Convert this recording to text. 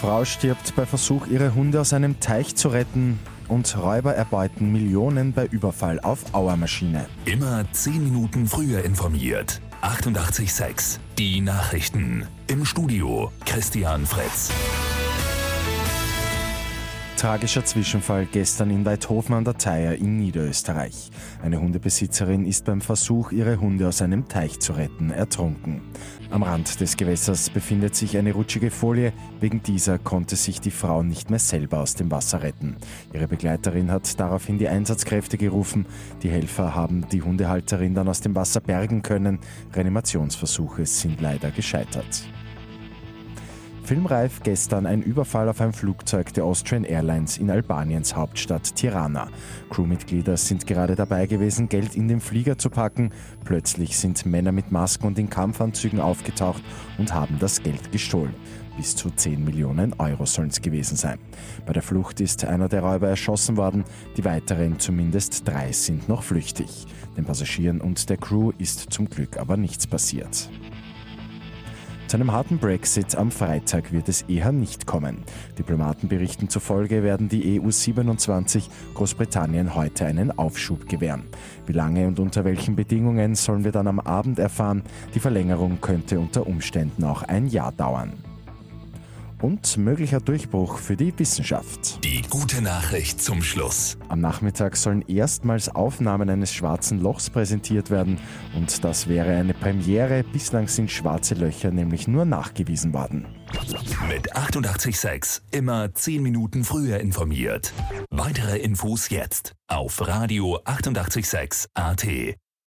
Frau stirbt bei Versuch, ihre Hunde aus einem Teich zu retten. Und Räuber erbeuten Millionen bei Überfall auf Auermaschine. Immer 10 Minuten früher informiert. 88,6. Die Nachrichten. Im Studio Christian Fritz. Tragischer Zwischenfall gestern in Weidhofen an der Theier in Niederösterreich. Eine Hundebesitzerin ist beim Versuch, ihre Hunde aus einem Teich zu retten, ertrunken. Am Rand des Gewässers befindet sich eine rutschige Folie. Wegen dieser konnte sich die Frau nicht mehr selber aus dem Wasser retten. Ihre Begleiterin hat daraufhin die Einsatzkräfte gerufen. Die Helfer haben die Hundehalterin dann aus dem Wasser bergen können. Reanimationsversuche sind leider gescheitert. Filmreif gestern ein Überfall auf ein Flugzeug der Austrian Airlines in Albaniens Hauptstadt Tirana. Crewmitglieder sind gerade dabei gewesen, Geld in den Flieger zu packen. Plötzlich sind Männer mit Masken und in Kampfanzügen aufgetaucht und haben das Geld gestohlen. Bis zu 10 Millionen Euro sollen es gewesen sein. Bei der Flucht ist einer der Räuber erschossen worden, die weiteren zumindest drei sind noch flüchtig. Den Passagieren und der Crew ist zum Glück aber nichts passiert. Zu einem harten Brexit am Freitag wird es eher nicht kommen. Diplomatenberichten zufolge werden die EU27 Großbritannien heute einen Aufschub gewähren. Wie lange und unter welchen Bedingungen sollen wir dann am Abend erfahren. Die Verlängerung könnte unter Umständen auch ein Jahr dauern und möglicher Durchbruch für die Wissenschaft. Die gute Nachricht zum Schluss. Am Nachmittag sollen erstmals Aufnahmen eines schwarzen Lochs präsentiert werden und das wäre eine Premiere. Bislang sind schwarze Löcher nämlich nur nachgewiesen worden. Mit 886 immer 10 Minuten früher informiert. Weitere Infos jetzt auf Radio 886 AT.